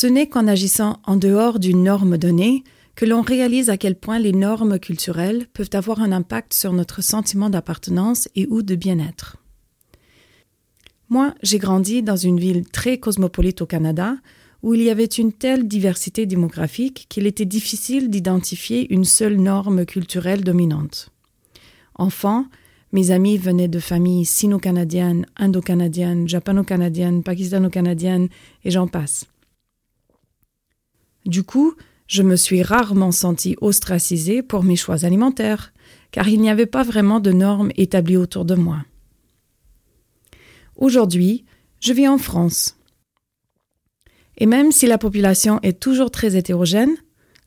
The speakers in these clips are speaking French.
Ce n'est qu'en agissant en dehors d'une norme donnée que l'on réalise à quel point les normes culturelles peuvent avoir un impact sur notre sentiment d'appartenance et ou de bien-être. Moi, j'ai grandi dans une ville très cosmopolite au Canada, où il y avait une telle diversité démographique qu'il était difficile d'identifier une seule norme culturelle dominante. Enfant, mes amis venaient de familles sino-canadiennes, indo-canadiennes, japano-canadiennes, pakistano-canadiennes, et j'en passe. Du coup, je me suis rarement sentie ostracisée pour mes choix alimentaires, car il n'y avait pas vraiment de normes établies autour de moi. Aujourd'hui, je vis en France. Et même si la population est toujours très hétérogène,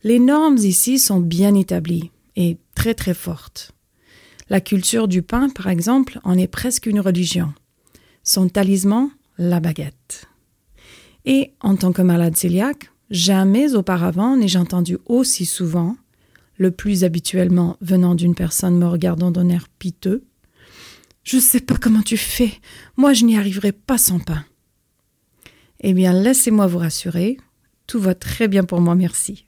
les normes ici sont bien établies et très très fortes. La culture du pain, par exemple, en est presque une religion. Son talisman, la baguette. Et en tant que malade cœliaque, Jamais auparavant n'ai-je entendu aussi souvent, le plus habituellement venant d'une personne me regardant d'un air piteux. Je ne sais pas comment tu fais, moi je n'y arriverai pas sans pain. Eh bien, laissez-moi vous rassurer, tout va très bien pour moi, merci.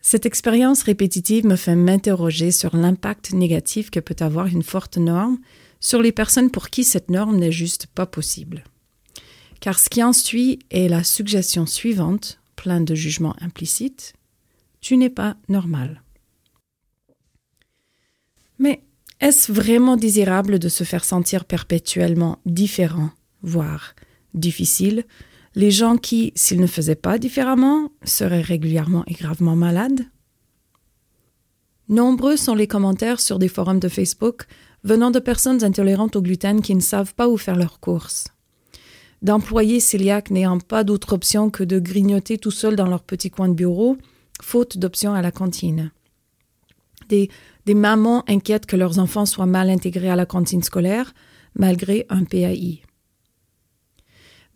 Cette expérience répétitive me fait m'interroger sur l'impact négatif que peut avoir une forte norme sur les personnes pour qui cette norme n'est juste pas possible car ce qui en suit est la suggestion suivante, pleine de jugements implicites Tu n'es pas normal. Mais est-ce vraiment désirable de se faire sentir perpétuellement différent, voire difficile, les gens qui, s'ils ne faisaient pas différemment, seraient régulièrement et gravement malades? Nombreux sont les commentaires sur des forums de Facebook venant de personnes intolérantes au gluten qui ne savent pas où faire leurs courses d'employés cœliaques n'ayant pas d'autre option que de grignoter tout seuls dans leur petit coin de bureau, faute d'options à la cantine. Des, mamans inquiètes que leurs enfants soient mal intégrés à la cantine scolaire, malgré un PAI.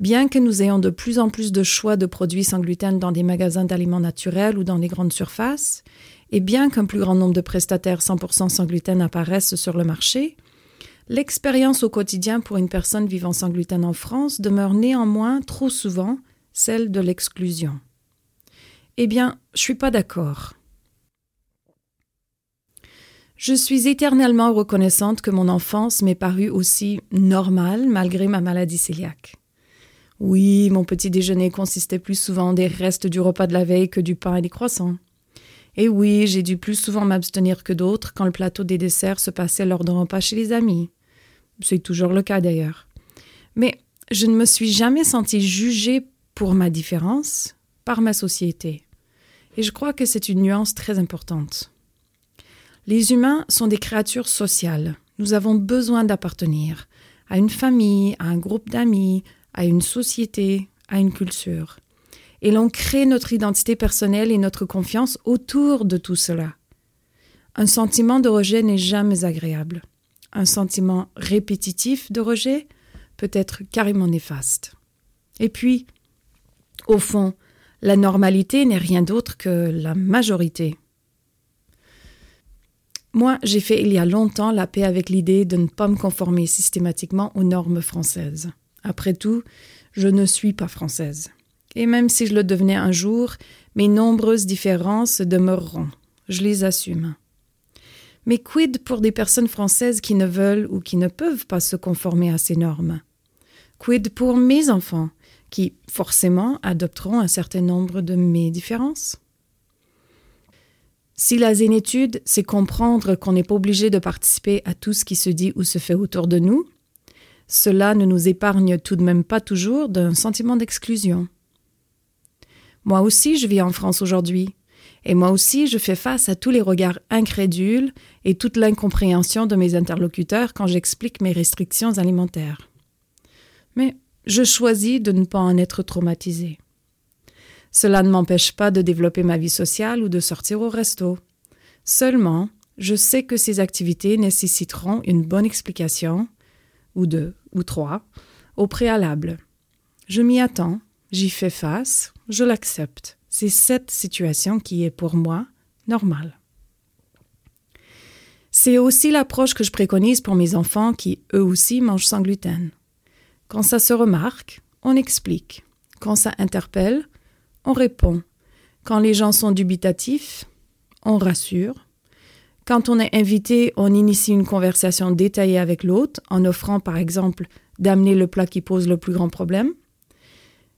Bien que nous ayons de plus en plus de choix de produits sans gluten dans des magasins d'aliments naturels ou dans les grandes surfaces, et bien qu'un plus grand nombre de prestataires 100% sans gluten apparaissent sur le marché, L'expérience au quotidien pour une personne vivant sans gluten en France demeure néanmoins trop souvent celle de l'exclusion. Eh bien, je suis pas d'accord. Je suis éternellement reconnaissante que mon enfance m'ait paru aussi normale malgré ma maladie cœliaque. Oui, mon petit déjeuner consistait plus souvent des restes du repas de la veille que du pain et des croissants. Et oui, j'ai dû plus souvent m'abstenir que d'autres quand le plateau des desserts se passait lors d'un repas chez les amis. C'est toujours le cas d'ailleurs. Mais je ne me suis jamais sentie jugée pour ma différence par ma société. Et je crois que c'est une nuance très importante. Les humains sont des créatures sociales. Nous avons besoin d'appartenir à une famille, à un groupe d'amis, à une société, à une culture. Et l'on crée notre identité personnelle et notre confiance autour de tout cela. Un sentiment de rejet n'est jamais agréable un sentiment répétitif de rejet peut être carrément néfaste. Et puis, au fond, la normalité n'est rien d'autre que la majorité. Moi, j'ai fait il y a longtemps la paix avec l'idée de ne pas me conformer systématiquement aux normes françaises. Après tout, je ne suis pas française. Et même si je le devenais un jour, mes nombreuses différences demeureront. Je les assume. Mais quid pour des personnes françaises qui ne veulent ou qui ne peuvent pas se conformer à ces normes? Quid pour mes enfants, qui forcément adopteront un certain nombre de mes différences? Si la zénétude, c'est comprendre qu'on n'est pas obligé de participer à tout ce qui se dit ou se fait autour de nous, cela ne nous épargne tout de même pas toujours d'un sentiment d'exclusion. Moi aussi, je vis en France aujourd'hui, et moi aussi, je fais face à tous les regards incrédules et toute l'incompréhension de mes interlocuteurs quand j'explique mes restrictions alimentaires. Mais je choisis de ne pas en être traumatisé. Cela ne m'empêche pas de développer ma vie sociale ou de sortir au resto. Seulement, je sais que ces activités nécessiteront une bonne explication, ou deux, ou trois, au préalable. Je m'y attends, j'y fais face, je l'accepte. C'est cette situation qui est pour moi normale. C'est aussi l'approche que je préconise pour mes enfants qui, eux aussi, mangent sans gluten. Quand ça se remarque, on explique. Quand ça interpelle, on répond. Quand les gens sont dubitatifs, on rassure. Quand on est invité, on initie une conversation détaillée avec l'autre en offrant par exemple d'amener le plat qui pose le plus grand problème.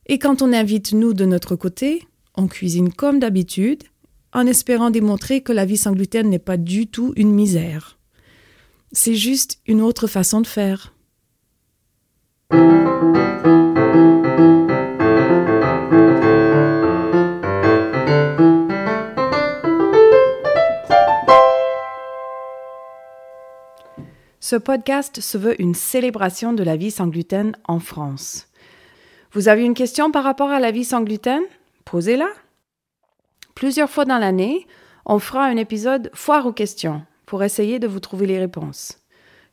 Et quand on invite nous de notre côté, on cuisine comme d'habitude en espérant démontrer que la vie sans gluten n'est pas du tout une misère. C'est juste une autre façon de faire. Ce podcast se veut une célébration de la vie sans gluten en France. Vous avez une question par rapport à la vie sans gluten? Posez-la. Plusieurs fois dans l'année, on fera un épisode foire aux questions pour essayer de vous trouver les réponses.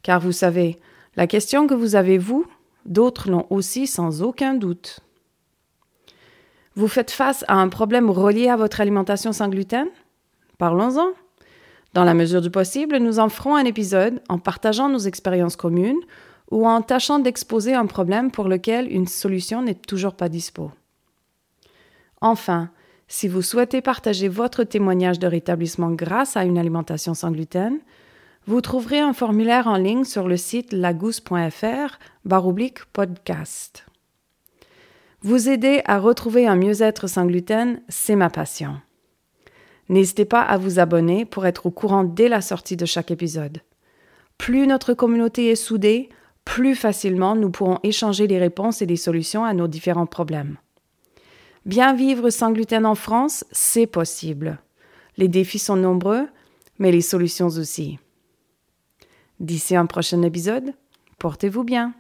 Car vous savez, la question que vous avez vous, d'autres l'ont aussi sans aucun doute. Vous faites face à un problème relié à votre alimentation sans gluten? Parlons-en. Dans la mesure du possible, nous en ferons un épisode en partageant nos expériences communes ou en tâchant d'exposer un problème pour lequel une solution n'est toujours pas dispo. Enfin, si vous souhaitez partager votre témoignage de rétablissement grâce à une alimentation sans gluten, vous trouverez un formulaire en ligne sur le site lagousse.fr baroblique podcast. Vous aider à retrouver un mieux-être sans gluten, c'est ma passion. N'hésitez pas à vous abonner pour être au courant dès la sortie de chaque épisode. Plus notre communauté est soudée, plus facilement nous pourrons échanger les réponses et les solutions à nos différents problèmes. Bien vivre sans gluten en France, c'est possible. Les défis sont nombreux, mais les solutions aussi. D'ici un prochain épisode, portez-vous bien.